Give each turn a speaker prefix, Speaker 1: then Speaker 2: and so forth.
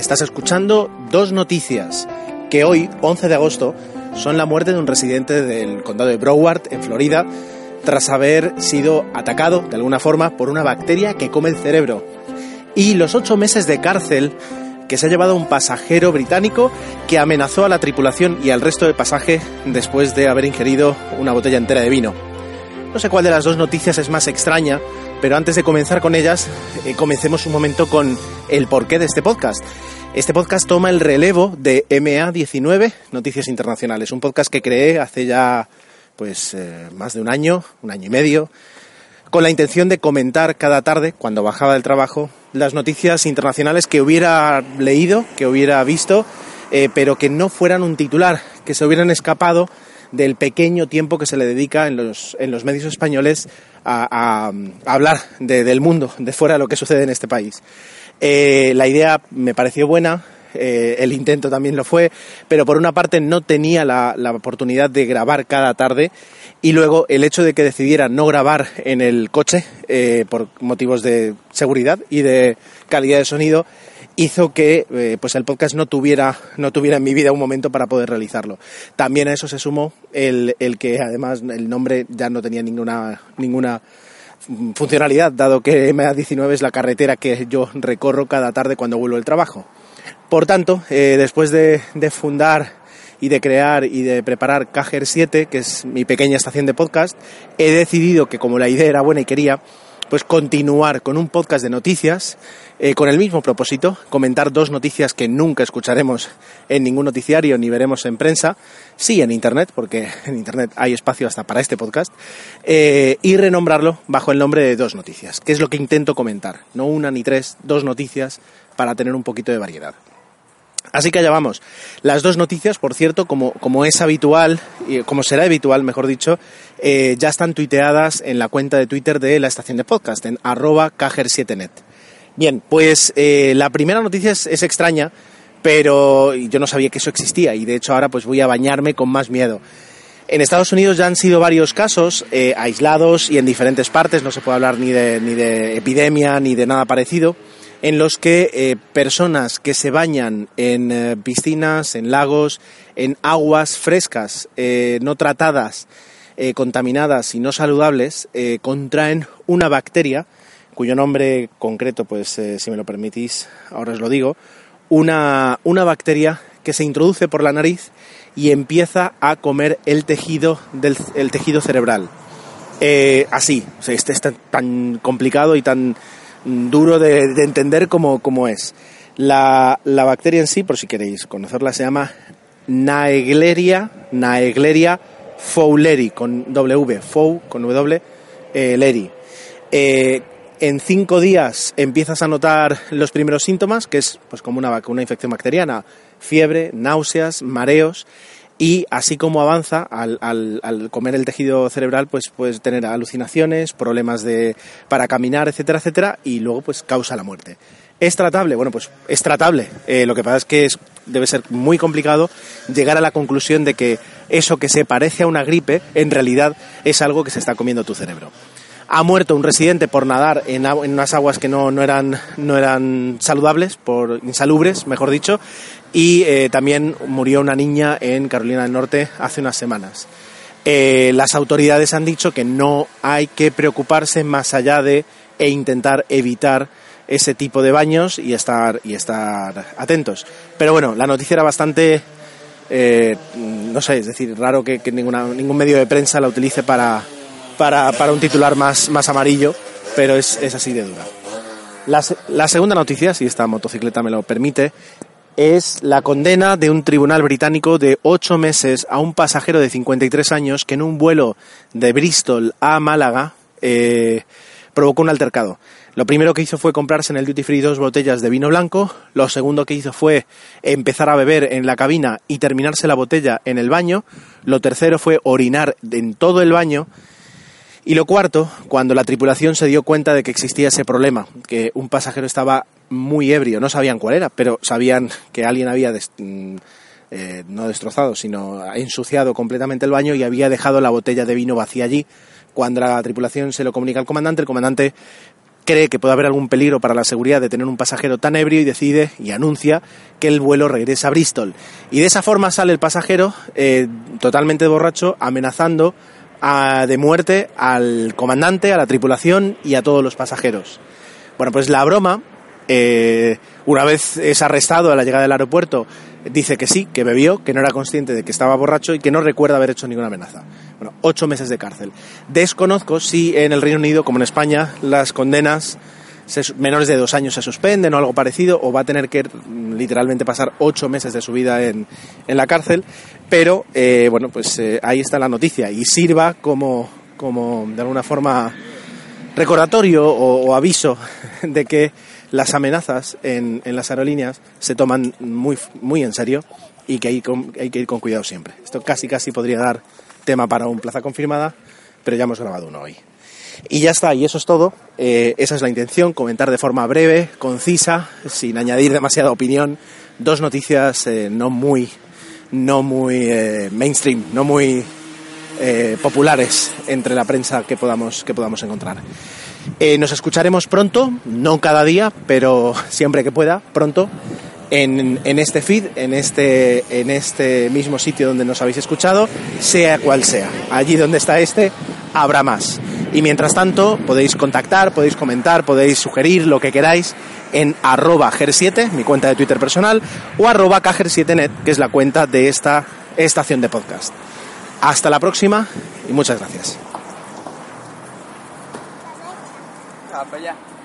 Speaker 1: Estás escuchando dos noticias que hoy, 11 de agosto, son la muerte de un residente del condado de Broward, en Florida, tras haber sido atacado de alguna forma por una bacteria que come el cerebro. Y los ocho meses de cárcel que se ha llevado un pasajero británico que amenazó a la tripulación y al resto del pasaje después de haber ingerido una botella entera de vino. No sé cuál de las dos noticias es más extraña, pero antes de comenzar con ellas, eh, comencemos un momento con el porqué de este podcast. Este podcast toma el relevo de MA19, Noticias Internacionales, un podcast que creé hace ya pues eh, más de un año, un año y medio, con la intención de comentar cada tarde, cuando bajaba del trabajo, las noticias internacionales que hubiera leído, que hubiera visto, eh, pero que no fueran un titular, que se hubieran escapado del pequeño tiempo que se le dedica en los, en los medios españoles a, hablar de- del mundo, de fuera de lo que sucede en este país. Eh, la idea me pareció buena, eh, el intento también lo fue, pero por una parte no tenía la, la oportunidad de grabar cada tarde y luego el hecho de que decidiera no grabar en el coche eh, por motivos de seguridad y de calidad de sonido hizo que eh, pues el podcast no tuviera no tuviera en mi vida un momento para poder realizarlo. También a eso se sumó el, el que además el nombre ya no tenía ninguna ninguna funcionalidad, dado que MA19 es la carretera que yo recorro cada tarde cuando vuelvo del trabajo. Por tanto, eh, después de, de fundar y de crear y de preparar Cajer 7, que es mi pequeña estación de podcast, he decidido que como la idea era buena y quería, pues continuar con un podcast de noticias eh, con el mismo propósito, comentar dos noticias que nunca escucharemos en ningún noticiario ni veremos en prensa, sí en Internet, porque en Internet hay espacio hasta para este podcast, eh, y renombrarlo bajo el nombre de dos noticias, que es lo que intento comentar, no una ni tres, dos noticias para tener un poquito de variedad. Así que allá vamos. Las dos noticias, por cierto, como, como es habitual, como será habitual, mejor dicho, eh, ya están tuiteadas en la cuenta de Twitter de la estación de podcast, en arroba cajer7net. Bien, pues eh, la primera noticia es, es extraña, pero yo no sabía que eso existía y de hecho ahora pues voy a bañarme con más miedo. En Estados Unidos ya han sido varios casos eh, aislados y en diferentes partes, no se puede hablar ni de, ni de epidemia ni de nada parecido, en los que eh, personas que se bañan en eh, piscinas, en lagos, en aguas frescas, eh, no tratadas, contaminadas y no saludables, contraen una bacteria cuyo nombre concreto, pues si me lo permitís, ahora os lo digo, una, una bacteria que se introduce por la nariz y empieza a comer el tejido, del, el tejido cerebral. Así, o sea, este es tan, complicado y tan duro de, de entender como, es. La, la bacteria en sí, por si queréis conocerla, se llama Naegleria, Naegleria fowleri, con W, fow, con W, eh, leri. Eh, en cinco días empiezas a notar los primeros síntomas, que es pues como una, una infección bacteriana, fiebre, náuseas, mareos, y así como avanza, al, al, al, comer el tejido cerebral, pues puedes tener alucinaciones, problemas de, para caminar, etcétera, etcétera, y luego pues causa la muerte. ¿Es tratable? Bueno, pues es tratable. Eh, lo que pasa es que es, debe ser muy complicado llegar a la conclusión de que eso que se parece a una gripe, en realidad es algo que se está comiendo tu cerebro ha muerto un residente por nadar en, en unas aguas que no, no, eran, no eran saludables, por insalubres, mejor dicho, y eh, también murió una niña en Carolina del Norte hace unas semanas. Eh, las autoridades han dicho que no hay que preocuparse más allá de e intentar evitar ese tipo de baños y estar, y estar atentos. Pero bueno, la noticia era bastante, eh, no sé, es decir, raro que, ninguna, ningún medio de prensa la utilice para, para, para, un titular más, más amarillo, pero es, es así de dura. La, segunda noticia, si esta motocicleta me lo permite, es la condena de un tribunal británico de ocho meses a un pasajero de 53 años que en un vuelo de Bristol a Málaga, eh, provocó un altercado. Lo primero que hizo fue comprarse en el duty free dos botellas de vino blanco, lo segundo que hizo fue empezar a beber en la cabina y terminarse la botella en el baño, lo tercero fue orinar en todo el baño. Y lo cuarto, cuando la tripulación se dio cuenta de que existía ese problema, que un pasajero estaba muy ebrio, no sabían cuál era, pero sabían que alguien había des- mm, eh, no destrozado, sino ensuciado completamente el baño y había dejado la botella de vino vacía allí. Cuando la tripulación se lo comunica al comandante, el comandante cree que puede haber algún peligro para la seguridad de tener un pasajero tan ebrio y decide y anuncia que el vuelo regresa a Bristol. Y de esa forma sale el pasajero eh, totalmente borracho, amenazando a- de muerte al comandante, a la tripulación y a todos los pasajeros. Bueno, pues la broma, eh, una vez es arrestado a la llegada del aeropuerto, dice que sí, que bebió, que no era consciente de que estaba borracho y que no recuerda haber hecho ninguna amenaza. Bueno, ocho meses de cárcel. Desconozco si en el Reino Unido, como en España, las condenas menores de dos años se suspenden o algo parecido, o va a tener que mm, literalmente pasar ocho meses de su vida en, en la cárcel. Pero, eh, bueno, pues eh, ahí está la noticia y sirva como, como de alguna forma recordatorio o aviso de que las amenazas en, las aerolíneas se toman muy, muy en serio y que hay, con- hay que ir con cuidado siempre. Esto casi casi podría dar tema para un plaza confirmada, pero ya hemos grabado uno hoy. Y ya está, y eso es todo. Eh, esa es la intención, comentar de forma breve, concisa, sin añadir demasiada opinión, dos noticias eh, no muy, no muy eh, mainstream, no muy eh, populares entre la prensa que podamos, que podamos encontrar. Eh, nos escucharemos pronto, no cada día, pero siempre que pueda, pronto, en, en este feed, en este, en este mismo sitio donde nos habéis escuchado, sea cual sea. Allí donde está este, habrá más. Y mientras tanto, podéis contactar, podéis comentar, podéis sugerir lo que queráis en arroba ger7, mi cuenta de Twitter personal, o arroba cager7net, que es la cuenta de esta estación de podcast. Hasta la próxima y muchas gracias.
Speaker 2: Para allá.